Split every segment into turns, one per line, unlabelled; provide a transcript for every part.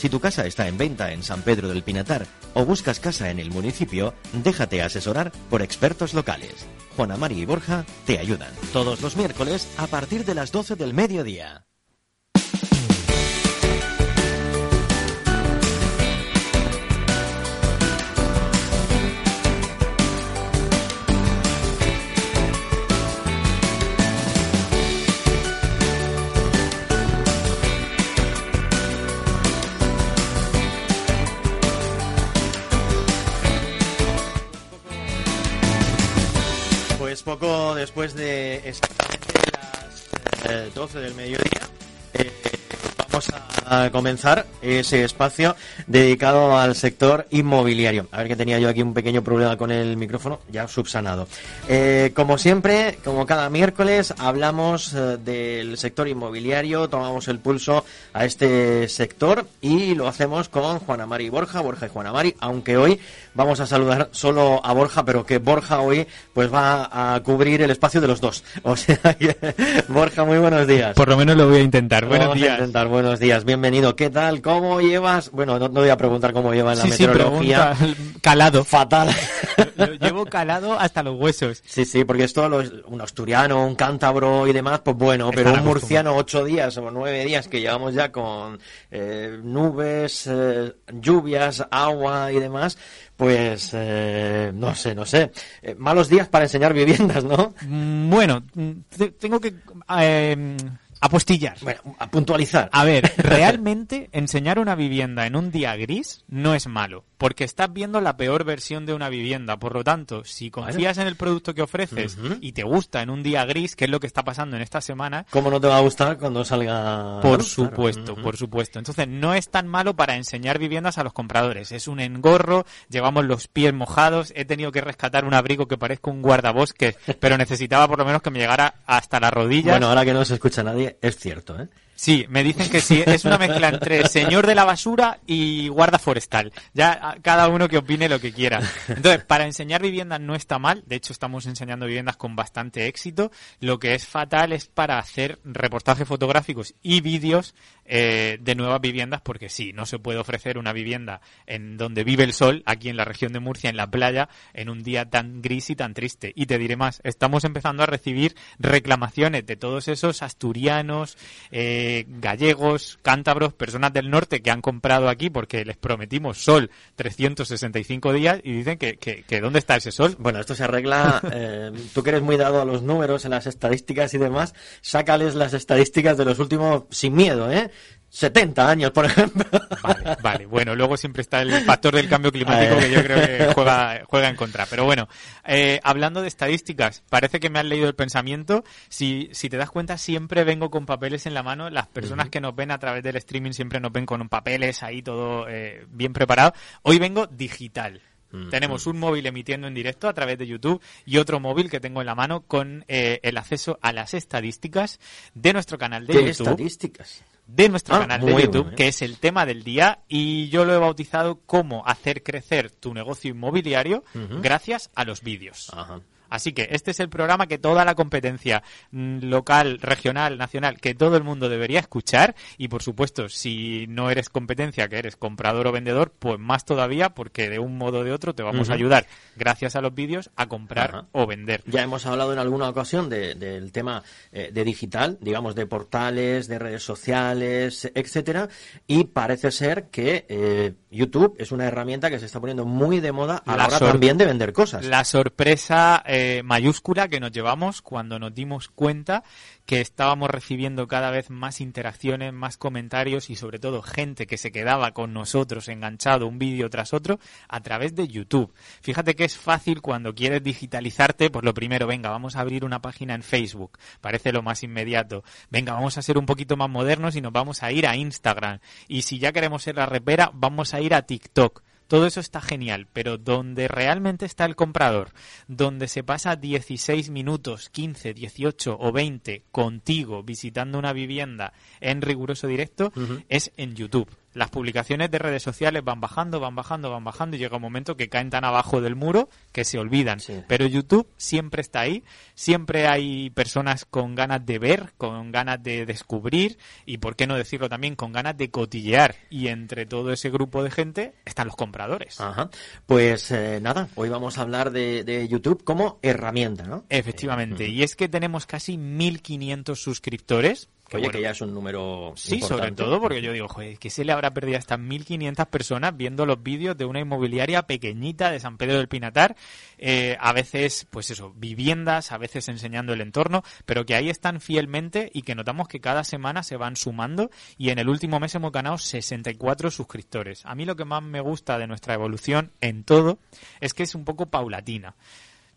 Si tu casa está en venta en San Pedro del Pinatar o buscas casa en el municipio, déjate asesorar por expertos locales. Juana Mari y Borja te ayudan. Todos los miércoles a partir de las 12 del mediodía. Poco después de exactamente las 12 del mediodía, eh, vamos a comenzar ese espacio dedicado al sector inmobiliario. A ver que tenía yo aquí un pequeño problema con el micrófono, ya subsanado. Eh, como siempre, como cada miércoles, hablamos eh, del sector inmobiliario, tomamos el pulso a este sector y lo hacemos con Juana Mari y Borja, Borja y Juana Mari, aunque hoy vamos a saludar solo a Borja, pero que Borja hoy pues va a cubrir el espacio de los dos. O sea Borja, muy buenos días.
Por lo menos lo voy a intentar. Buenos
Vamos a
días.
intentar. Buenos días, bienvenido. ¿Qué tal? ¿Cómo llevas? Bueno, no, no voy a preguntar cómo llevas la
Sí,
meteorología.
Calado.
Fatal.
Lo llevo calado hasta los huesos.
Sí, sí, porque esto, los- un asturiano, un cántabro y demás, pues bueno, pero un murciano, ocho días o nueve días que llevamos ya con eh, nubes, eh, lluvias, agua y demás, pues eh, no sé, no sé. Eh, malos días para enseñar viviendas, ¿no?
Mm, Bueno, mm, te- tengo que eh, apostillar.
Bueno, a puntualizar.
A ver, realmente enseñar una vivienda en un día gris no es malo, porque estás viendo la peor versión de una vivienda. Por lo tanto, si confías en el producto que ofreces y te gusta en un día gris, que es lo que está pasando en esta semana,
¿Cómo no te va a gustar cuando salga?
Por supuesto, por supuesto. Entonces, no es tan malo para enseñar viviendas a los compradores. Es un engorro, llevamos los pies mojados, he tenido que rescatar un abrigo que parezca un guardabosques, pero necesitaba por lo menos que me llegara hasta las rodillas.
Bueno, ahora que no se escucha nadie, es cierto, ¿eh?
Sí, me dicen que sí, es una mezcla entre señor de la basura y guarda forestal. Ya cada uno que opine lo que quiera. Entonces, para enseñar viviendas no está mal, de hecho estamos enseñando viviendas con bastante éxito. Lo que es fatal es para hacer reportajes fotográficos y vídeos eh, de nuevas viviendas, porque sí, no se puede ofrecer una vivienda en donde vive el sol, aquí en la región de Murcia, en la playa, en un día tan gris y tan triste. Y te diré más, estamos empezando a recibir reclamaciones de todos esos asturianos, eh, gallegos, cántabros, personas del norte que han comprado aquí porque les prometimos sol 365 días y dicen que, que, que ¿dónde está ese sol?
Bueno, esto se arregla. eh, tú que eres muy dado a los números, en las estadísticas y demás, sácales las estadísticas de los últimos sin miedo, ¿eh? 70 años, por ejemplo.
Vale, vale. Bueno, luego siempre está el factor del cambio climático que yo creo que juega, juega en contra. Pero bueno, eh, hablando de estadísticas, parece que me has leído el pensamiento. Si, si te das cuenta, siempre vengo con papeles en la mano. Las personas que nos ven a través del streaming siempre nos ven con papeles ahí todo eh, bien preparado. Hoy vengo digital. Tenemos un móvil emitiendo en directo a través de YouTube y otro móvil que tengo en la mano con eh, el acceso a las estadísticas de nuestro canal de
¿Qué
YouTube
estadísticas?
de nuestro
Ah,
canal de YouTube, que es el tema del día, y yo lo he bautizado como hacer crecer tu negocio inmobiliario gracias a los vídeos.
Ajá.
Así que este es el programa que toda la competencia mm, local, regional, nacional, que todo el mundo debería escuchar. Y por supuesto, si no eres competencia, que eres comprador o vendedor, pues más todavía, porque de un modo o de otro te vamos a ayudar, gracias a los vídeos, a comprar o vender.
Ya hemos hablado en alguna ocasión de- del tema eh, de digital, digamos, de portales, de redes sociales, etcétera, y parece ser que eh, YouTube es una herramienta que se está poniendo muy de moda a la,
La
hora también de vender cosas.
La sorpresa eh, mayúscula que nos llevamos cuando nos dimos cuenta que estábamos recibiendo cada vez más interacciones, más comentarios y sobre todo gente que se quedaba con nosotros enganchado un vídeo tras otro a través de YouTube. Fíjate que es fácil cuando quieres digitalizarte, pues lo primero, venga, vamos a abrir una página en Facebook, parece lo más inmediato. Venga, vamos a ser un poquito más modernos y nos vamos a ir a Instagram. Y si ya queremos ser la repera, vamos a ir a TikTok. Todo eso está genial, pero donde realmente está el comprador, donde se pasa 16 minutos, 15, 18 o 20 contigo visitando una vivienda en riguroso directo, es en YouTube. Las publicaciones de redes sociales van bajando, van bajando, van bajando y llega un momento que caen tan abajo del muro que se olvidan. Pero YouTube siempre está ahí, siempre hay personas con ganas de ver, con ganas de descubrir y, por qué no decirlo también, con ganas de cotillear. Y entre todo ese grupo de gente están los compradores.
Ajá. Pues eh, nada, hoy vamos a hablar de, YouTube como herramienta, ¿no?
Efectivamente. Y es que tenemos casi 1.500 suscriptores
Oye, que ya es un número.
Sí, sobre todo porque yo digo, joder, ¿qué se le habrá perdido a estas 1.500 personas viendo los vídeos de una inmobiliaria pequeñita de San Pedro del Pinatar? Eh, a veces, pues eso, viviendas, a veces enseñando el entorno, pero que ahí están fielmente y que notamos que cada semana se van sumando y en el último mes hemos ganado 64 suscriptores. A mí lo que más me gusta de nuestra evolución en todo es que es un poco paulatina.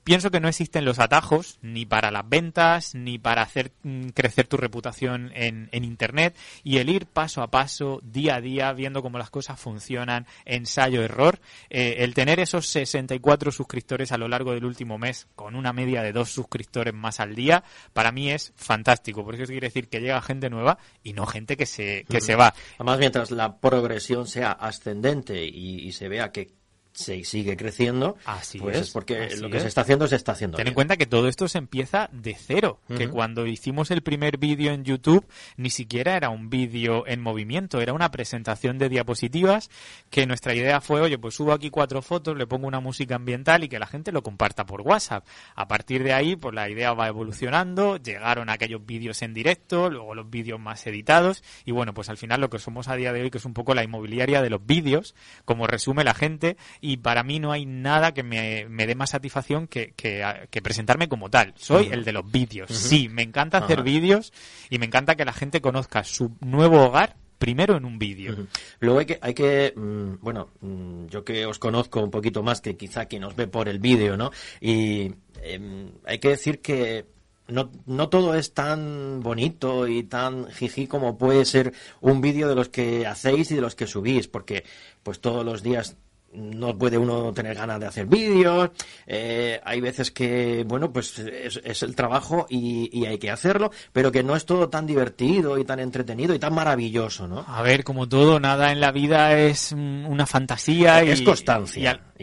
Pienso que no existen los atajos ni para las ventas ni para hacer mm, crecer tu reputación en, Internet y el ir paso a paso, día a día, viendo cómo las cosas funcionan, ensayo-error, eh, el tener esos 64 suscriptores a lo largo del último mes con una media de dos suscriptores más al día, para mí es fantástico, porque eso quiere decir que llega gente nueva y no gente que se, que se va.
Además, mientras la progresión sea ascendente y se vea que se sigue creciendo,
así
pues
es,
porque lo que se está haciendo se está haciendo.
Ten en cuenta que todo esto se empieza de cero, que cuando hicimos el primer vídeo en YouTube ni siquiera era un vídeo en movimiento, era una presentación de diapositivas que nuestra idea fue, oye, pues subo aquí cuatro fotos, le pongo una música ambiental y que la gente lo comparta por WhatsApp. A partir de ahí, pues la idea va evolucionando, llegaron aquellos vídeos en directo, luego los vídeos más editados y bueno, pues al final lo que somos a día de hoy que es un poco la inmobiliaria de los vídeos, como resume la gente y para mí no hay nada que me, dé más satisfacción que, que, presentarme como tal. Soy el de los vídeos. Sí, me encanta hacer vídeos y me encanta que la gente conozca su nuevo hogar primero en un vídeo.
Luego hay que, hay que mm, bueno, mm, yo que os conozco un poquito más que quizá quien nos ve por el vídeo, ¿no? Y em, hay que decir que no, no todo es tan bonito y tan jiji como puede ser un vídeo de los que hacéis y de los que subís, porque pues todos los días no puede uno tener ganas de hacer vídeos, eh, hay veces que, bueno, pues es, el trabajo y, hay que hacerlo, pero que no es todo tan divertido y tan entretenido y tan maravilloso, ¿no?
A ver, como todo, nada en la vida es una fantasía.
y,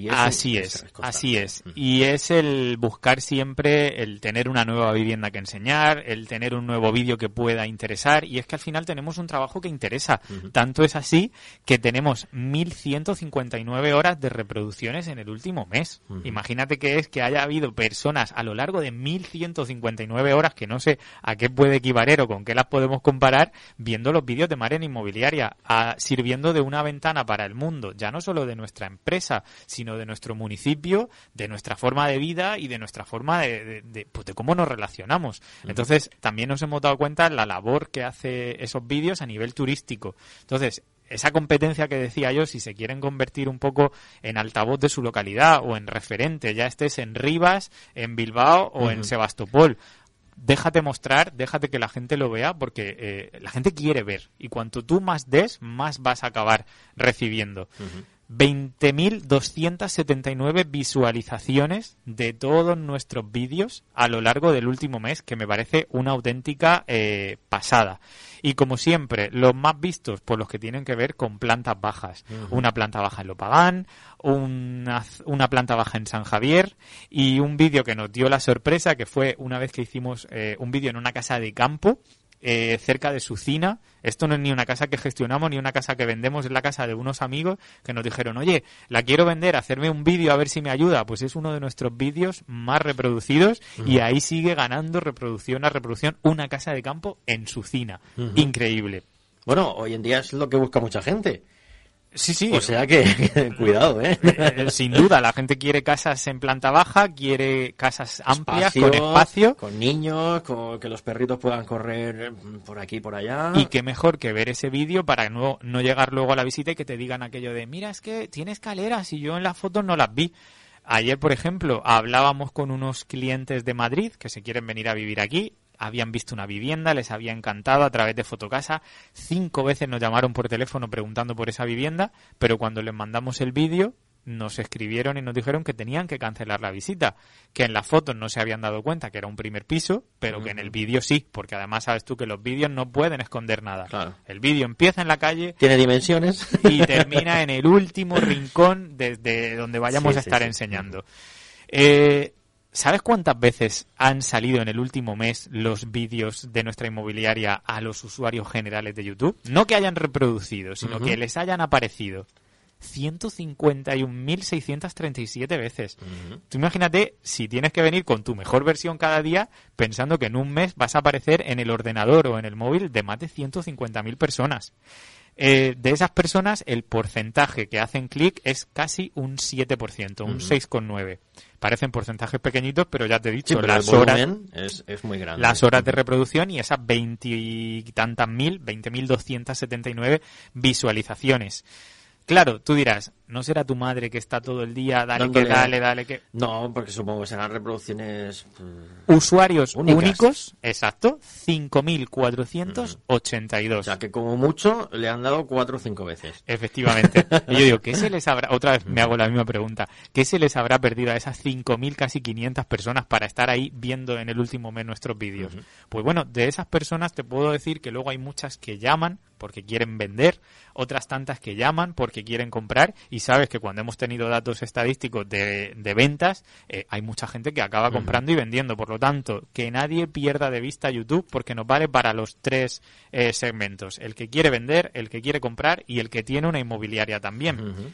así es, así es. Y es el buscar siempre el tener una nueva vivienda que enseñar, el tener un nuevo vídeo que pueda interesar, y es que al final tenemos un trabajo que interesa. Tanto es así que tenemos 1159 horas horas de reproducciones en el último mes. Imagínate que es que haya habido personas a lo largo de 1159 horas, que no sé a qué puede equivaler o con qué las podemos comparar, viendo los vídeos de Maren Inmobiliaria, sirviendo de una ventana para el mundo, ya no solo de nuestra empresa, sino de nuestro municipio, de nuestra forma de vida y de nuestra forma de, de, pues de cómo nos relacionamos. Entonces, también nos hemos dado cuenta la labor que hace esos vídeos a nivel turístico. Entonces, esa competencia que decía yo, si se quieren convertir un poco en altavoz de su localidad o en referente, ya estés en Rivas, en Bilbao o en Sebastopol, déjate mostrar, déjate que la gente lo vea, porque eh, la gente quiere ver. Y cuanto tú más des, más vas a acabar recibiendo. 20.279 visualizaciones de todos nuestros vídeos a lo largo del último mes, que me parece una auténtica eh, pasada. Y como siempre, los más vistos, por los que tienen que ver con plantas bajas. Una planta baja en Lopagán, una, una planta baja en San Javier y un vídeo que nos dio la sorpresa, que fue una vez que hicimos eh, un vídeo en una casa de campo eh, cerca de Sucina. Esto no es ni una casa que gestionamos ni una casa que vendemos, es la casa de unos amigos que nos dijeron, oye, la quiero vender, hacerme un vídeo a ver si me ayuda. Pues es uno de nuestros vídeos más reproducidos y ahí sigue ganando reproducción a reproducción una casa de campo en Sucina. Increíble.
Bueno, hoy en día es lo que busca mucha gente.
Sí, sí.
O sea que, cuidado, ¿eh?
¿eh? Sin duda, la gente quiere casas en planta baja, quiere casas amplias, con espacio.
Con niños, con que los perritos puedan correr por aquí y por allá.
Y qué mejor que ver ese vídeo para no, no llegar luego a la visita y que te digan aquello de, mira, es que tiene escaleras y yo en las fotos no las vi. Ayer, por ejemplo, hablábamos con unos clientes de Madrid que se quieren venir a vivir aquí habían visto una vivienda, les había encantado a través de Fotocasa. Cinco veces nos llamaron por teléfono preguntando por esa vivienda, pero cuando les mandamos el vídeo, nos escribieron y nos dijeron que tenían que cancelar la visita, que en las fotos no se habían dado cuenta que era un primer piso, pero que en el vídeo sí, porque además sabes tú que los vídeos no pueden esconder nada.
Claro.
El vídeo empieza en la calle
Tiene dimensiones.
y termina en el último rincón desde donde vayamos
Sí,
a
sí,
estar
sí.
enseñando. Eh, ¿Sabes cuántas veces han salido en el último mes los vídeos de nuestra inmobiliaria a los usuarios generales de YouTube? No que hayan reproducido, sino que les hayan aparecido. 151.637 veces. Tú imagínate si tienes que venir con tu mejor versión cada día pensando que en un mes vas a aparecer en el ordenador o en el móvil de más de 150.000 personas. Eh, de esas personas, el porcentaje que hacen clic es casi un 7%, un 6,9%. Parecen porcentajes pequeñitos, pero ya te he dicho, las horas,
es, es muy grande.
las horas de reproducción y esas veintitantas mil, 20.279 visualizaciones. Claro, tú dirás, ¿no será tu madre que está todo el día, dale
Dándole-
que dale, dale que...
No, porque supongo que serán reproducciones... mm,
Usuarios
Únicas.
únicos, exacto, 5.482.
O sea, que como mucho le han dado cuatro o cinco veces.
Efectivamente. Y yo digo, ¿qué se les habrá, otra vez me hago la misma pregunta, ¿qué se les habrá perdido a esas 5.000, casi 500 personas para estar ahí viendo en el último mes nuestros vídeos? Pues bueno, de esas personas te puedo decir que luego hay muchas que llaman porque quieren vender, otras tantas que llaman porque quieren comprar y sabes que cuando hemos tenido datos estadísticos de, de ventas, eh, hay mucha gente que acaba comprando y vendiendo. Por lo tanto, que nadie pierda de vista YouTube porque nos vale para los tres eh, segmentos. El que quiere vender, el que quiere comprar y el que tiene una inmobiliaria también.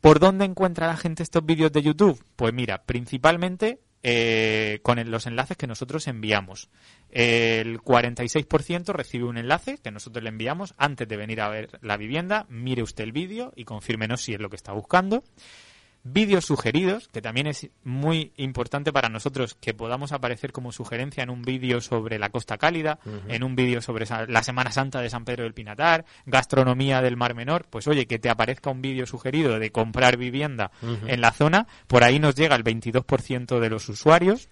¿Por dónde encuentra la gente estos vídeos de YouTube? Pues mira, principalmente eh, con los enlaces que nosotros enviamos. El 46% recibe un enlace que nosotros le enviamos antes de venir a ver la vivienda. Mire usted el vídeo y confírmenos si es lo que está buscando. Vídeos sugeridos, que también es muy importante para nosotros que podamos aparecer como sugerencia en un vídeo sobre la Costa Cálida, en un vídeo sobre la Semana Santa de San Pedro del Pinatar, gastronomía del Mar Menor, pues oye, que te aparezca un vídeo sugerido de comprar vivienda en la zona, por ahí nos llega el 22% de los usuarios,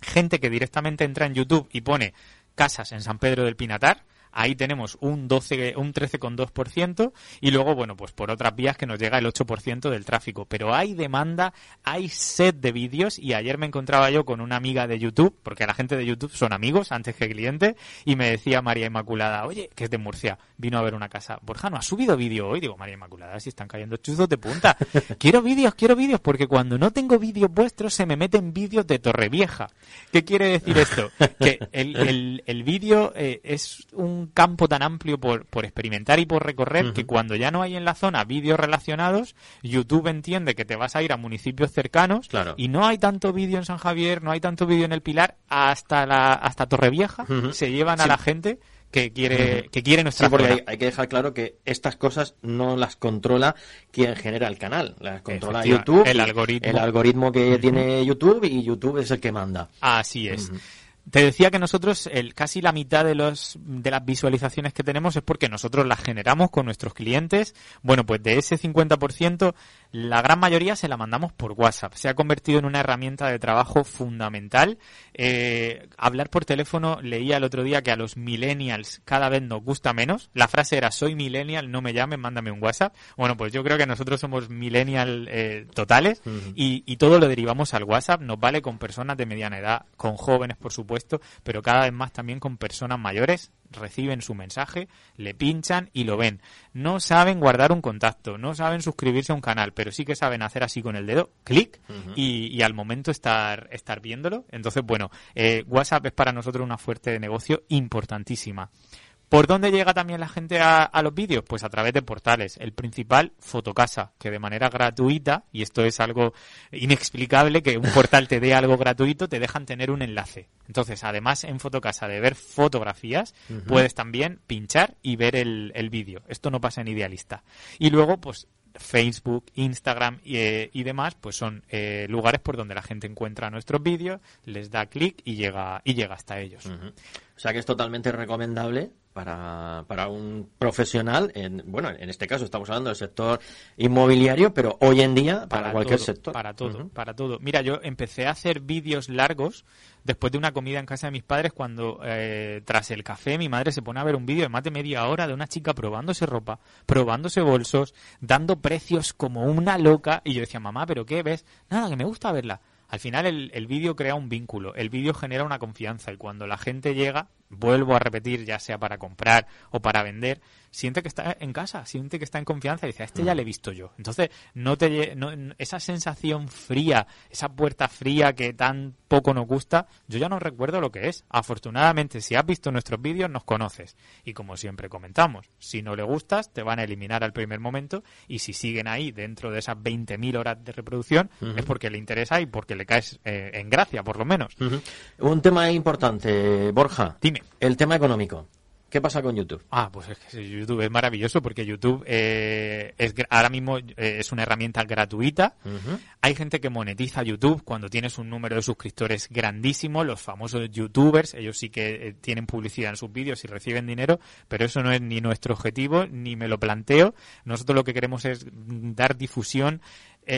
gente que directamente entra en YouTube y pone casas en San Pedro del Pinatar, ahí tenemos un 12, un 13,2% y luego, bueno, pues por otras vías que nos llega el 8% del tráfico. Pero hay demanda, hay set de vídeos y ayer me encontraba yo con una amiga de YouTube, porque la gente de YouTube son amigos antes que clientes, y me decía María Inmaculada, oye, que es de Murcia, vino a ver una casa. Borja, ¿no has subido vídeo hoy? Digo, María Inmaculada, si están cayendo chuzos de punta. quiero vídeos, quiero vídeos, porque cuando no tengo vídeos vuestros se me meten vídeos de Torrevieja. ¿Qué quiere decir esto? Que el, el, el vídeo eh, es un campo tan amplio por, por experimentar y por recorrer que cuando ya no hay en la zona vídeos relacionados, YouTube entiende que te vas a ir a municipios cercanos
Claro.
y no hay tanto vídeo en San Javier, no hay tanto vídeo en el Pilar, hasta la hasta Torrevieja
Ujú.
se llevan a
Sí.
la gente que quiere que quiere
Sí,
nuestra
porque
zona.
hay, hay que dejar claro que estas cosas no las controla quien genera el canal, las controla YouTube.
el algoritmo.
El algoritmo que tiene YouTube y YouTube es el que manda.
Así es. Te decía que nosotros el, casi la mitad de los de las visualizaciones que tenemos es porque nosotros las generamos con nuestros clientes. Bueno, pues de ese 50%, la gran mayoría se la mandamos por WhatsApp. Se ha convertido en una herramienta de trabajo fundamental. Eh, hablar por teléfono, leía el otro día que a los millennials cada vez nos gusta menos. La frase era, soy millennial, no me llamen, mándame un WhatsApp. Bueno, pues yo creo que nosotros somos millennial eh, totales y, y todo lo derivamos al WhatsApp. Nos vale con personas de mediana edad, con jóvenes, por supuesto, pero cada vez más también con personas mayores. Reciben su mensaje, le pinchan y lo ven. No saben guardar un contacto, no saben suscribirse a un canal, pero sí que saben hacer así con el dedo, clic, y, y al momento estar, estar viéndolo. Entonces, bueno, eh, WhatsApp es para nosotros una fuerte de negocio importantísima. ¿Por dónde llega también la gente a, a los vídeos? Pues a través de portales. El principal, Fotocasa, que de manera gratuita, y esto es algo inexplicable, que un portal te dé algo gratuito, te dejan tener un enlace. Entonces, además en Fotocasa de ver fotografías, puedes también pinchar y ver el, el vídeo. Esto no pasa en Idealista. Y luego, pues Facebook, Instagram y, eh, y demás, pues son eh, lugares por donde la gente encuentra nuestros vídeos, les da clic y llega y llega hasta ellos.
O sea que es totalmente recomendable para, para un profesional, en, bueno, en este caso estamos hablando del sector inmobiliario, pero hoy en día para, cualquier sector.
Para todo, para todo. Mira, yo empecé a hacer vídeos largos después de una comida en casa de mis padres cuando eh, tras el café mi madre se pone a ver un vídeo de más de media hora de una chica probándose ropa, probándose bolsos, dando precios como una loca y yo decía, mamá, ¿pero qué ves? Nada, que me gusta verla. Al final el, el vídeo crea un vínculo, el vídeo genera una confianza y cuando la gente llega, vuelvo a repetir, ya sea para comprar o para vender, siente que está en casa, siente que está en confianza y dice, a este ya le he visto yo. Entonces, no te no, esa sensación fría, esa puerta fría que tan poco nos gusta, yo ya no recuerdo lo que es. Afortunadamente, si has visto nuestros vídeos, nos conoces. Y como siempre comentamos, si no le gustas, te van a eliminar al primer momento y si siguen ahí dentro de esas 20.000 horas de reproducción, es porque le interesa y porque le caes eh, en gracia, por lo menos.
Un tema importante, Borja.
Dime.
El tema económico. ¿Qué pasa con YouTube?
Ah, pues es que YouTube es maravilloso porque YouTube eh, es ahora mismo eh, es una herramienta gratuita. Hay gente que monetiza YouTube cuando tienes un número de suscriptores grandísimo, los famosos YouTubers, ellos sí que eh, tienen publicidad en sus vídeos y reciben dinero, pero eso no es ni nuestro objetivo ni me lo planteo. Nosotros lo que queremos es dar difusión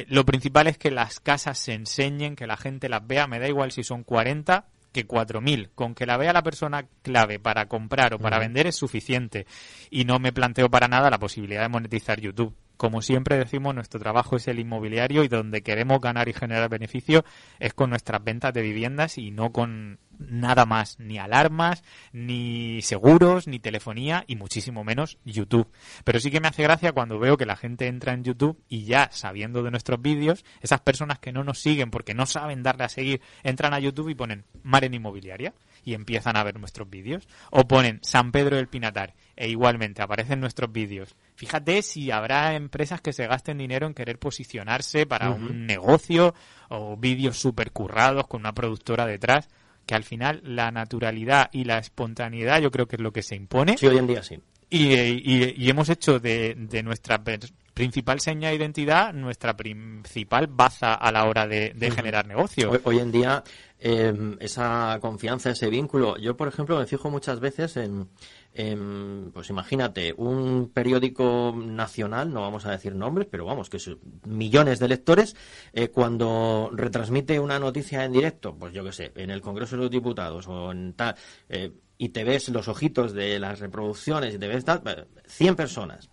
lo principal es que las casas se enseñen, que la gente las vea, me da igual si son 40 que 4.000. Con que la vea la persona clave para comprar o para vender es suficiente. Y no me planteo para nada la posibilidad de monetizar YouTube. Como siempre decimos, nuestro trabajo es el inmobiliario y donde queremos ganar y generar beneficio es con nuestras ventas de viviendas y no con nada más, ni alarmas, ni seguros, ni telefonía y muchísimo menos YouTube. Pero sí que me hace gracia cuando veo que la gente entra en YouTube y ya sabiendo de nuestros vídeos, esas personas que no nos siguen porque no saben darle a seguir, entran a YouTube y ponen Maren Inmobiliaria y empiezan a ver nuestros vídeos. O ponen San Pedro del Pinatar e igualmente aparecen nuestros vídeos. Fíjate si habrá empresas que se gasten dinero en querer posicionarse para un negocio o vídeos super currados con una productora detrás que al final la naturalidad y la espontaneidad yo creo que es lo que se impone.
Sí, hoy en día sí.
Y, hemos hecho de, nuestra principal seña de identidad nuestra principal baza a la hora de, generar negocio.
Hoy, en día em, esa confianza, ese vínculo, yo por ejemplo me fijo muchas veces en, pues imagínate, un periódico nacional, no vamos a decir nombres, pero vamos, que son millones de lectores, eh, cuando retransmite una noticia en directo, pues yo qué sé, en el Congreso de los Diputados o en tal, eh, y te ves los ojitos de las reproducciones y te ves tal, 100 personas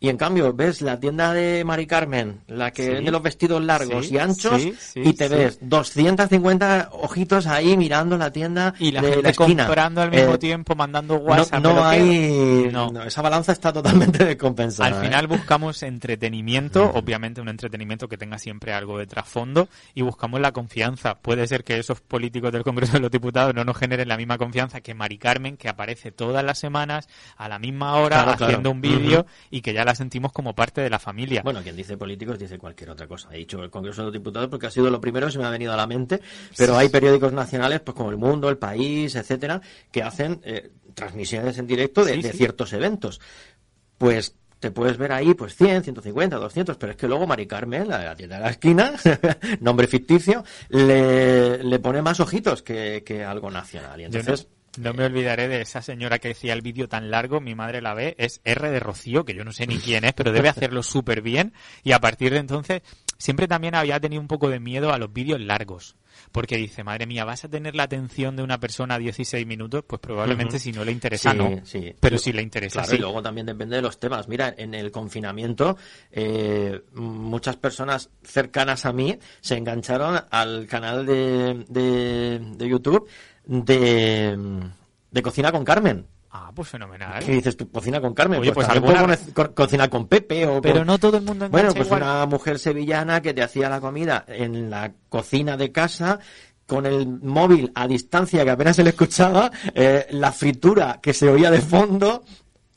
y en cambio ves la tienda de Mari Carmen, la que vende los vestidos largos y anchos, y te ves 250 ojitos ahí mirando la tienda
y la
de
gente
la esquina.
comprando al mismo eh, tiempo, mandando WhatsApp.
No, hay, esa balanza está totalmente descompensada.
Al final ¿eh? buscamos entretenimiento, obviamente un entretenimiento que tenga siempre algo de trasfondo, y buscamos la confianza. Puede ser que esos políticos del Congreso de los Diputados no nos generen la misma confianza que Mari Carmen, que aparece todas las semanas a la misma hora haciendo un vídeo y que ya la sentimos como parte de la familia.
Bueno, quien dice políticos dice cualquier otra cosa. He dicho el Congreso de los Diputados porque ha sido lo primero que se me ha venido a la mente, pero hay periódicos nacionales pues como El Mundo, El País, etcétera, que hacen eh, transmisiones en directo de, ciertos eventos. Pues te puedes ver ahí pues 100, 150, 200, pero es que luego Mari Carmen, la, tienda de la esquina, nombre ficticio, le, le pone más ojitos que, que algo nacional. Y entonces...
No me olvidaré de esa señora que decía el vídeo tan largo, mi madre la ve, es R de Rocío, que yo no sé ni quién es, pero debe hacerlo súper bien. Y a partir de entonces, siempre también había tenido un poco de miedo a los vídeos largos. Porque dice, madre mía, ¿vas a tener la atención de una persona a 16 minutos? Pues probablemente si no le interesa, no. Sí. Pero si le interesa,
claro, Y luego también depende de los temas. Mira, en el confinamiento, eh, muchas personas cercanas a mí se engancharon al canal de, de, de YouTube de, Cocina con Carmen.
Ah, pues fenomenal.
¿Qué dices tú? Cocina con Carmen. Oye, pues, pues alguna... cocina con Pepe o
Pero no todo el mundo
Bueno, pues una mujer sevillana que te hacía la comida en la cocina de casa con el móvil a distancia que apenas se le escuchaba, eh, la fritura que se oía de fondo,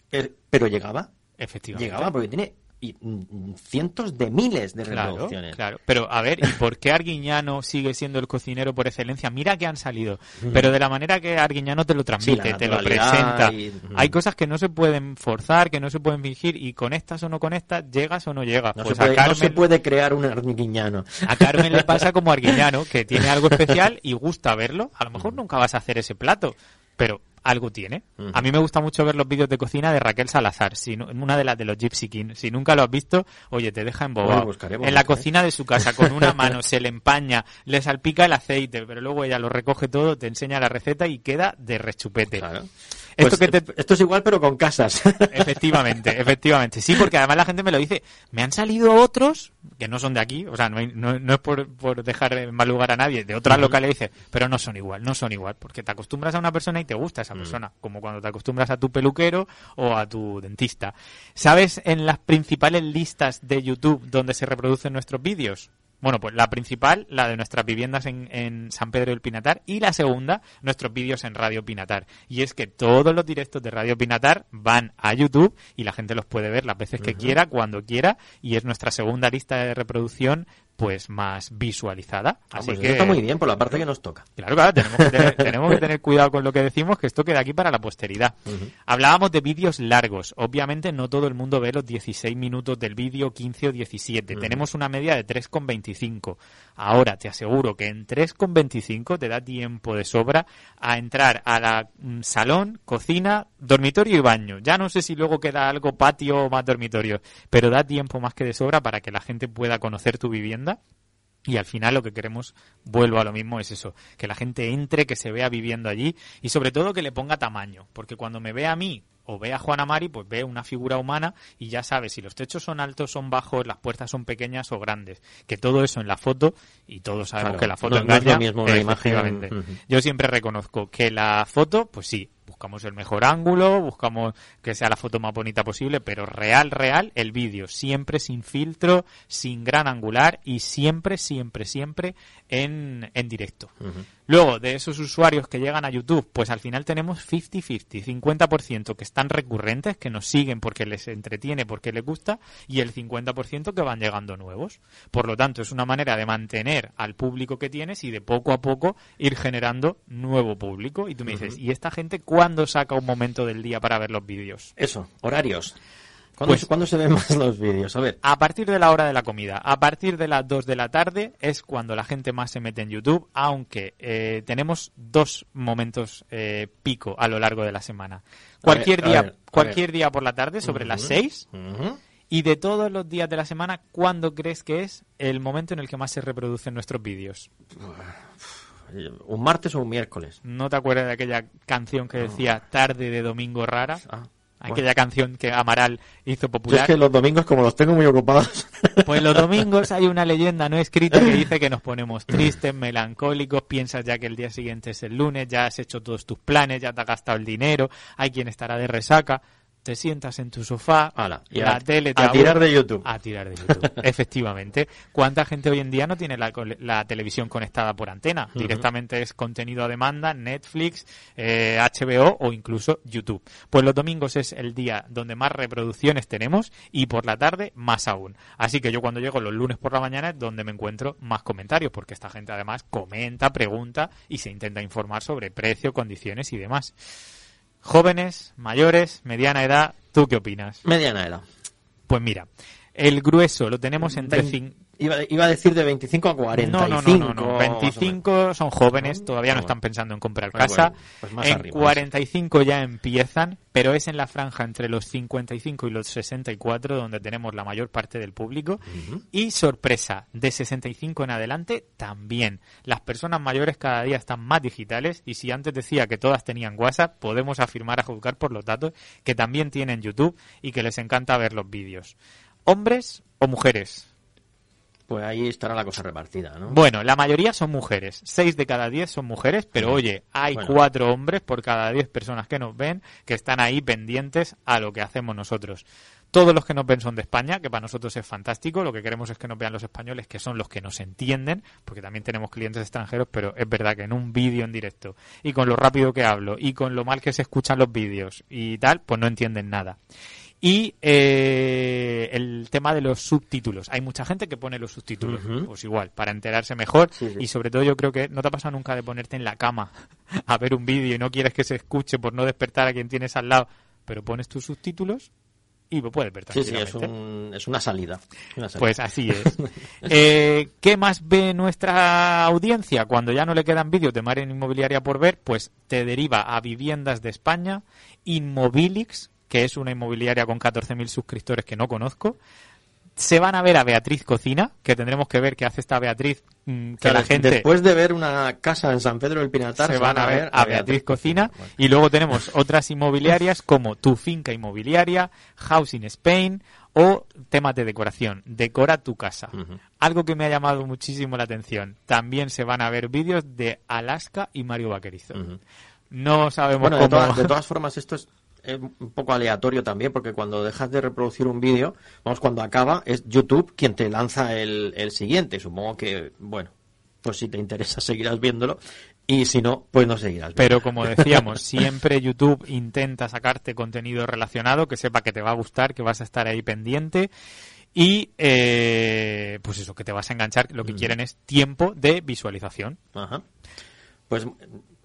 eh, pero llegaba.
Efectivamente.
Llegaba porque tiene y mm, cientos de miles de reproducciones.
Claro, pero a ver, ¿y por qué Arguiñano sigue siendo el cocinero por excelencia? Mira que han salido, pero de la manera que Arguiñano te lo transmite, te lo presenta. Hay cosas que no se pueden forzar, que no se pueden fingir, y con estas o no con estas, llegas o no llegas.
No, pues se, puede, se puede crear un Arguiñano.
A Carmen le pasa como Arguiñano, que tiene algo especial y gusta verlo. A lo mejor nunca vas a hacer ese plato, pero algo tiene. A mí me gusta mucho ver los vídeos de cocina de Raquel Salazar, si no- una de las de los Gypsy King. Si nunca lo has visto, oye, te deja embobado. En la
buscaré.
cocina de su casa, con una mano, se le empaña, le salpica el aceite, pero luego ella lo recoge todo, te enseña la receta y queda de rechupete.
Claro.
Esto
Pues,
que te-
Esto es igual, pero con casas.
Efectivamente, efectivamente. Sí, porque además la gente me lo dice. Me han salido otros que no son de aquí, o sea, no, hay- no- no es por, por dejar en mal lugar a nadie, de otras
Ujú.
locales dice, pero no son igual, no son igual, porque te acostumbras a una persona y te gusta esa persona, como cuando te acostumbras a tu peluquero o a tu dentista. ¿Sabes en las principales listas de YouTube donde se reproducen nuestros vídeos? Bueno, pues la principal, la de nuestras viviendas en, en San Pedro del Pinatar, y la segunda, nuestros vídeos en Radio Pinatar. Y es que todos los directos de Radio Pinatar van a YouTube y la gente los puede ver las veces que quiera, cuando quiera, y es nuestra segunda lista de reproducción pues más visualizada.
Ah,
Así
pues
que
eso está muy bien, por la parte que nos toca.
Claro, claro, tenemos que, tener, tenemos que tener cuidado con lo que decimos, que esto queda aquí para la posteridad. Hablábamos de vídeos largos. Obviamente no todo el mundo ve los 16 minutos del vídeo, 15 o 17. Tenemos una media de 3,25. Ahora te aseguro que en 3,25 te da tiempo de sobra a entrar a la mm, salón, cocina, dormitorio y baño. Ya no sé si luego queda algo patio o más dormitorio, pero da tiempo más que de sobra para que la gente pueda conocer tu vivienda y al final lo que queremos, vuelvo a lo mismo, es eso, que la gente entre, que se vea viviendo allí y sobre todo que le ponga tamaño, porque cuando me ve a mí o ve a Juana Mari, pues ve una figura humana y ya sabe si los techos son altos, son bajos, las puertas son pequeñas o grandes, que todo eso en la foto y todos sabemos
Claro,
que la foto
no- no es
engaña.
lo mismo una imagen.
Yo siempre reconozco que la foto, pues sí, buscamos el mejor ángulo, buscamos que sea la foto más bonita posible, pero real, real, el vídeo, siempre sin filtro, sin gran angular y siempre, siempre, siempre en, en directo. Luego, de esos usuarios que llegan a YouTube, pues al final tenemos 50-50, 50% que están recurrentes, que nos siguen porque les entretiene, porque les gusta, y el 50% que van llegando nuevos. Por lo tanto, es una manera de mantener al público que tienes y de poco a poco ir generando nuevo público. Y tú me dices, ¿y esta gente cuándo saca un momento del día para ver los vídeos?
Eso, horarios. ¿Cuándo,
Pues-
cuándo se ven más los vídeos? A ver.
A partir de la hora de la comida, a partir de las 2 de la tarde es cuando la gente más se mete en YouTube, aunque eh, tenemos dos momentos eh, pico a lo largo de la semana. Cualquier
ver,
día,
ver,
cualquier día por la tarde sobre las 6
Ujú.
y de todos los días de la semana, ¿cuándo crees que es el momento en el que más se reproducen nuestros vídeos?
¿Un martes o un miércoles?
¿No te acuerdas de aquella canción que decía tarde de domingo rara?
Ah,
Aquella canción que Amaral hizo
Yo es
popular.
que los domingos, como los tengo muy ocupados.
Pues los domingos hay una leyenda no escrita que dice que nos ponemos tristes, melancólicos, piensas ya que el día siguiente es el lunes, ya has hecho todos tus planes, ya te has gastado el dinero, hay quien estará de resaca, te sientas en tu sofá,
Ala, y
la
a-
tele te
a
aburre-
tirar de YouTube.
A tirar de YouTube, efectivamente. ¿Cuánta gente hoy en día no tiene la, la televisión conectada por antena? Directamente es contenido a demanda, Netflix, eh, HBO o incluso YouTube. Pues los domingos es el día donde más reproducciones tenemos y por la tarde más aún. Así que yo cuando llego los lunes por la mañana es donde me encuentro más comentarios, porque esta gente además comenta, pregunta y se intenta informar sobre precio, condiciones y demás. Jóvenes, mayores, mediana edad, ¿tú qué opinas?
Mediana edad.
Pues mira, el grueso lo tenemos entre
Iba, iba a decir de 25 a 45.
no, no, no, no, no.
más o menos.
25 son jóvenes, todavía no
Ah,
están pensando en comprar
Bueno,
casa.
bueno, pues
en
arriba,
45 ya empiezan, pero es en la franja entre los 55 y los 64 donde tenemos la mayor parte del público. Y sorpresa, de 65 en adelante también. Las personas mayores cada día están más digitales y si antes decía que todas tenían WhatsApp, podemos afirmar a juzgar por los datos que también tienen YouTube y que les encanta ver los vídeos. ¿Hombres o mujeres?
Pues ahí estará la cosa repartida, ¿no?
Bueno, la mayoría son mujeres. Seis de cada diez son mujeres, pero oye, hay
Bueno.
cuatro hombres por cada diez personas que nos ven que están ahí pendientes a lo que hacemos nosotros. Todos los que nos ven son de España, que para nosotros es fantástico. Lo que queremos es que nos vean los españoles, que son los que nos entienden, porque también tenemos clientes extranjeros, pero es verdad que en un vídeo en directo, y con lo rápido que hablo, y con lo mal que se escuchan los vídeos y tal, pues no entienden nada. Y eh, el tema de los subtítulos. Hay mucha gente que pone los subtítulos, pues igual, para enterarse mejor.
Sí, sí.
Y sobre todo yo creo que no te ha pasado nunca de ponerte en la cama a ver un vídeo y no quieres que se escuche por no despertar a quien tienes al lado, pero pones tus subtítulos y lo puedes ver
Sí, sí, es, un- es una salida. una salida.
Pues así es. Eh, ¿Qué más ve nuestra audiencia? Cuando ya no le quedan vídeos de Marian Inmobiliaria por ver, pues te deriva a Viviendas de España, Inmobilix, que es una inmobiliaria con 14.000 suscriptores que no conozco. Se van a ver a Beatriz Cocina, que tendremos que ver qué hace esta Beatriz, mm, que
Claro,
la gente
Después de ver una casa en San Pedro del Pinatar,
se van a ver a Beatriz Cocina y luego tenemos otras inmobiliarias como Tu Finca Inmobiliaria, Housing Spain o temas de decoración, decora tu casa. Algo que me ha llamado muchísimo la atención, también se van a ver vídeos de Alaska y Mario Vaquerizo. No sabemos
Bueno, de
cómo...
todas, de todas formas, esto es eh, un poco aleatorio también, porque cuando dejas de reproducir un vídeo, vamos, cuando acaba, es YouTube quien te lanza el, el siguiente. Supongo que, bueno, pues si te interesa seguirás viéndolo, y si no, pues no seguirás.
Pero como decíamos, siempre YouTube intenta sacarte contenido relacionado, que sepa que te va a gustar, que vas a estar ahí pendiente. Y eh, pues eso, que te vas a enganchar. Lo que quieren es tiempo de visualización.
Ajá. Pues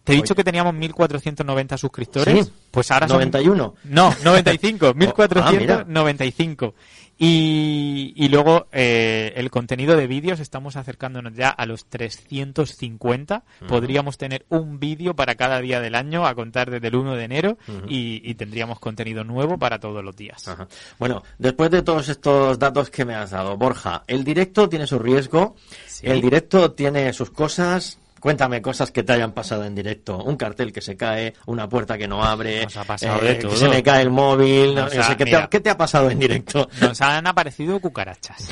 Te he dicho que teníamos 1.490 suscriptores.
Sí.
Pues ahora son...
91.
No, 95.
Ah, mira.
1.495. y, y luego eh, el contenido de vídeos, estamos acercándonos ya a los 350. Podríamos tener un vídeo para cada día del año a contar desde el 1 de enero y, y tendríamos contenido nuevo para todos los días.
Ajá. Bueno, después de todos estos datos que me has dado, Borja, el directo tiene su riesgo,
Sí.
el directo tiene sus cosas. Cuéntame cosas que te hayan pasado en directo. Un cartel que se cae, una puerta que no abre,
Nos ha pasado
eh,
de
que se me cae el móvil. no
Nos
sé,
ha-
¿qué, te,
mira.
ha- qué te ha pasado en directo?
Nos han aparecido cucarachas.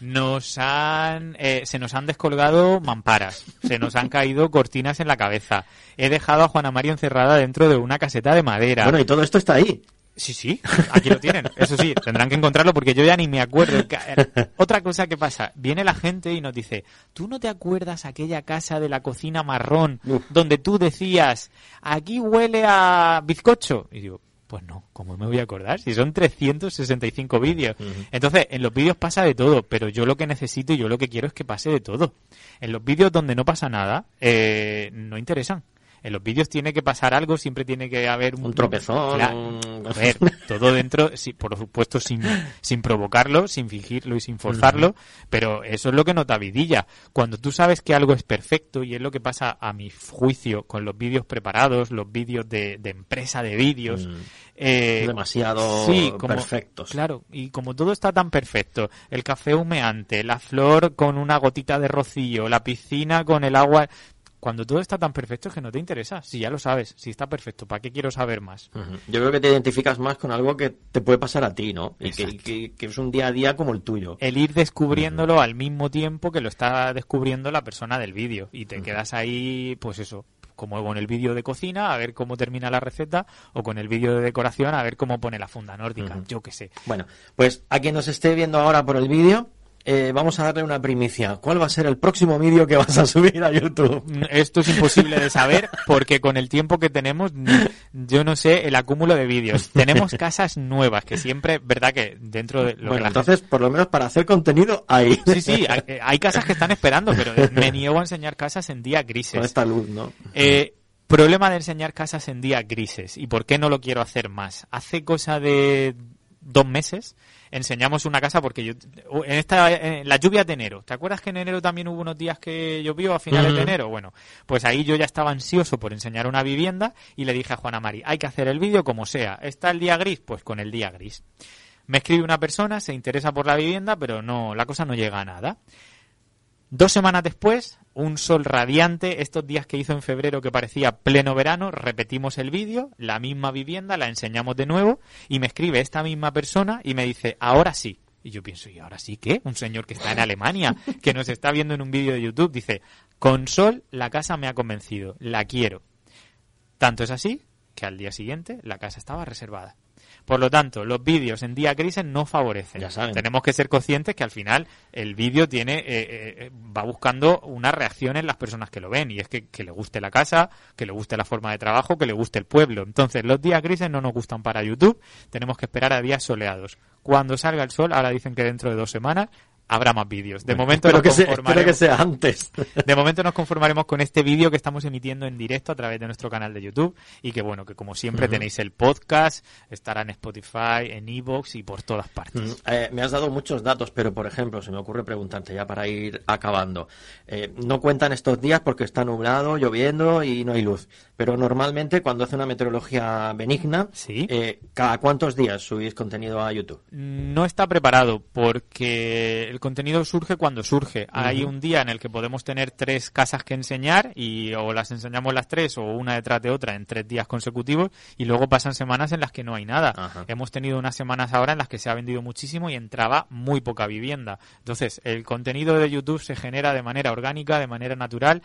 Nos han, eh, se nos han descolgado mamparas. Se nos han caído cortinas en la cabeza. He dejado a Juana María encerrada dentro de una caseta de madera.
Bueno, y todo esto está ahí.
Sí, sí, aquí lo tienen. Eso sí, tendrán que encontrarlo porque yo ya ni me acuerdo. Otra cosa que pasa, viene la gente y nos dice, ¿tú no te acuerdas aquella casa de la cocina marrón
Uf.
donde tú decías, aquí huele a bizcocho? Y digo, pues no, ¿cómo me voy a acordar? Si son 365 vídeos. Entonces, en los vídeos pasa de todo, pero yo lo que necesito y yo lo que quiero es que pase de todo. En los vídeos donde no pasa nada, eh, no interesan. En los vídeos tiene que pasar algo, siempre tiene que haber
Un tropezón, un-
A ver, todo dentro, sí, por supuesto, sin, sin provocarlo, sin fingirlo y sin forzarlo, pero eso es lo que nota Vidilla. Cuando tú sabes que algo es perfecto, y es lo que pasa a mi juicio con los vídeos preparados, los vídeos de, de empresa de vídeos,
Mm.
eh,
Demasiado
sí, como-
perfectos.
Claro, y como todo está tan perfecto, el café humeante, la flor con una gotita de rocío, la piscina con el agua, cuando todo está tan perfecto es que no te interesa, si ya lo sabes, si está perfecto, ¿para qué quiero saber más?
Yo creo que te identificas más con algo que te puede pasar a ti, ¿no? Y que,
Exacto.
que- que es un día a día como el tuyo.
el ir descubriéndolo al mismo tiempo que lo está descubriendo la persona del vídeo y te quedas ahí pues eso como con el vídeo de cocina a ver cómo termina la receta o con el vídeo de decoración a ver cómo pone la funda nórdica yo qué sé
Bueno, pues a quien nos esté viendo ahora por el vídeo, eh, vamos a darle una primicia. ¿Cuál va a ser el próximo vídeo que vas a subir a YouTube?
Mm, esto es imposible de saber porque con el tiempo que tenemos yo no sé el acúmulo de vídeos tenemos casas nuevas que siempre verdad que dentro de lo que
bueno,
gente-
entonces, por lo menos para hacer contenido, ahí.
sí sí hay, eh, hay casas que están esperando pero me niego a enseñar casas en días grises
Con esta luz, ¿no?
Eh, problema de enseñar casas en días grises. ¿Y por qué no lo quiero hacer más? Hace cosa de dos meses enseñamos una casa porque yo en esta en las lluvias de enero ¿te acuerdas que en enero también hubo unos días que llovió a finales de enero? bueno pues ahí yo ya estaba ansioso por enseñar una vivienda y le dije a Juana Mari hay que hacer el vídeo como sea ¿está el día gris? pues con el día gris me escribe una persona se interesa por la vivienda pero no la cosa no llega a nada Dos semanas después, un sol radiante, estos días que hizo en febrero que parecía pleno verano, repetimos el vídeo, la misma vivienda, la enseñamos de nuevo y me escribe esta misma persona y me dice, ahora sí. Y yo pienso, ¿y ahora sí qué? Un señor que está en Alemania, que nos está viendo en un vídeo de YouTube, dice, con sol la casa me ha convencido, la quiero. Tanto es así que al día siguiente la casa estaba reservada. Por lo tanto, los vídeos en día grises no favorecen.
Ya saben.
Tenemos que ser conscientes que al final el vídeo tiene eh, eh, va buscando una reacción en las personas que lo ven y es que, que le guste la casa, que le guste la forma de trabajo, que le guste el pueblo. Entonces, los días grises no nos gustan para YouTube, tenemos que esperar a días soleados. Cuando salga el sol, ahora dicen que dentro de dos semanas, habrá más vídeos. De momento
Espero
nos
que, sea, espero
conformaremos-
que sea antes.
de momento nos conformaremos con este vídeo que estamos emitiendo en directo a través de nuestro canal de YouTube y que bueno, que como siempre tenéis el podcast, estará en Spotify, en Evox y por todas partes.
Eh, me has dado muchos datos, pero por ejemplo, se me ocurre preguntarte ya para ir acabando. Eh, no cuentan estos días porque está nublado, lloviendo y no hay luz. Pero normalmente cuando hace una meteorología benigna,
Sí.
eh, ¿cada cuántos días subís contenido a YouTube?
No está preparado porque el contenido surge cuando surge. Hay un día en el que podemos tener tres casas que enseñar y o las enseñamos las tres o una detrás de otra en tres días consecutivos y luego pasan semanas en las que no hay nada.
Ajá.
Hemos tenido unas semanas ahora en las que se ha vendido muchísimo y entraba muy poca vivienda. Entonces, el contenido de YouTube se genera de manera orgánica, de manera natural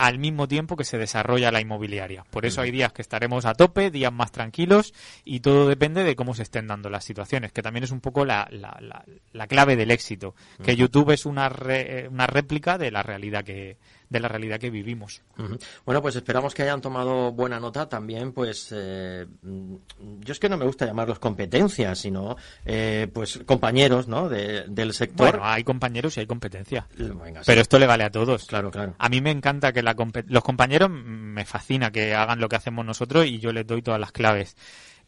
al mismo tiempo que se desarrolla la inmobiliaria. Por eso hay días que estaremos a tope, días más tranquilos y todo depende de cómo se estén dando las situaciones, que también es un poco la, la, la- la clave del éxito, que YouTube es una, re- una réplica de la realidad que de la realidad que vivimos.
Bueno, pues esperamos que hayan tomado buena nota también, pues eh, mm, yo es que no me gusta llamarlos competencias, sino eh, pues compañeros, ¿no? De- del sector.
Bueno, hay compañeros y hay competencia,
Venga, sí.
pero esto le vale a todos.
Claro, claro.
A mí me encanta que la los compañeros mm, me fascina que hagan lo que hacemos nosotros y yo les doy todas las claves.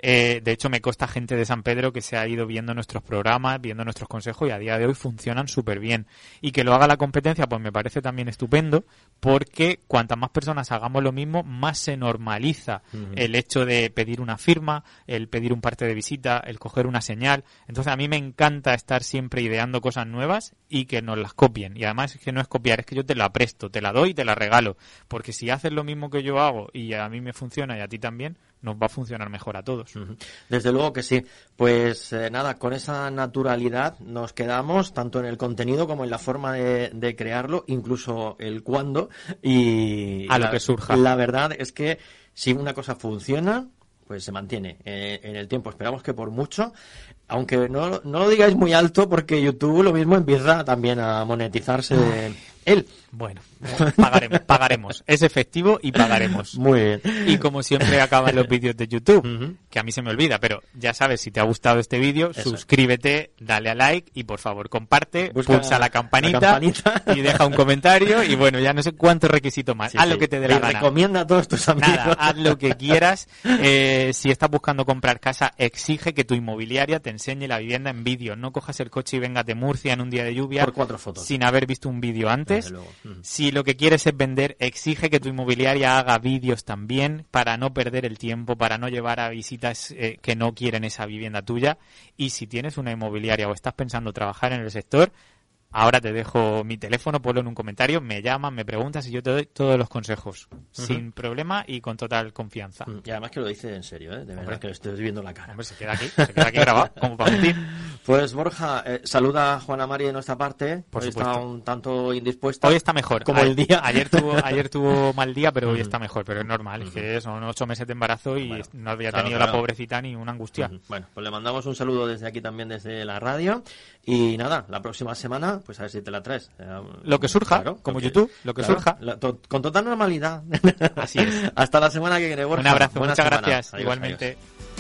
Eh, de hecho, me consta gente de San Pedro que se ha ido viendo nuestros programas, viendo nuestros consejos y a día de hoy funcionan súper bien. Y que lo haga la competencia, pues me parece también estupendo, porque cuantas más personas hagamos lo mismo, más se normaliza el hecho de pedir una firma, el pedir un parte de visita, el coger una señal. Entonces, a mí me encanta estar siempre ideando cosas nuevas y que nos las copien. Y además es que no es copiar, es que yo te la presto, te la doy y te la regalo. Porque si haces lo mismo que yo hago y a mí me funciona y a ti también, nos va a funcionar mejor a todos.
Desde luego que sí. Pues eh, nada, con esa naturalidad nos quedamos tanto en el contenido como en la forma de, de crearlo, incluso el cuándo y
A lo
la-
que surja.
La verdad es que si una cosa funciona, pues se mantiene eh, en el tiempo. Esperamos que por mucho, aunque no, no lo digáis muy alto porque YouTube lo mismo empieza también a monetizarse él.
Bueno, pagaremos, pagaremos. Es efectivo y pagaremos.
Muy bien.
Y como siempre acaban los vídeos de YouTube, que a mí se me olvida, pero ya sabes, si te ha gustado este vídeo,
Eso
suscríbete, dale a like y por favor comparte,
Busca
pulsa la campanita,
la campanita.
y deja un comentario y bueno, ya no sé cuántos requisitos más.
Sí,
haz
sí.
lo que te dé la gana.
Recomienda a todos tus amigos.
Nada, haz lo que quieras. Eh, si estás buscando comprar casa, exige que tu inmobiliaria te enseñe la vivienda en vídeo. No cojas el coche y vengas de Murcia en un día de lluvia
Por cuatro fotos.
sin haber visto un vídeo antes. Si lo que quieres es vender, exige que tu inmobiliaria haga vídeos también para no perder el tiempo, para no llevar a visitas eh, que no quieren esa vivienda tuya. Y si tienes una inmobiliaria o estás pensando trabajar en el sector, ahora te dejo mi teléfono, ponlo en un comentario, me llamas, me preguntas y yo te doy todos los consejos, sin problema y con total confianza.
Y además que lo dice en serio, ¿eh? de verdad
Hombre.
que lo estoy viendo la cara.
Hombre, se queda aquí, se queda aquí grabado, como para mentir.
Pues Borja, eh, saluda a Juana María de nuestra parte.
Por
Hoy está
supuesto.
un tanto indispuesta.
Hoy está mejor.
Como
A-
el día.
Ayer tuvo, ayer tuvo mal día, pero hoy está mejor. Pero es normal, es que son ocho meses de embarazo y
Bueno,
no había
claro,
tenido
claro.
la pobrecita ni una angustia.
Ujú. Bueno, pues le mandamos un saludo desde aquí también, desde la radio. Y nada, la próxima semana, pues a ver si te la traes. Eh,
Lo que surja,
claro,
como
lo que-
YouTube, lo que
claro,
surja.
la- to- con total normalidad.
Así es.
Hasta la semana que viene, Borja.
Un abrazo,
Buena
muchas gracias.
Adiós,
Igualmente.
adiós.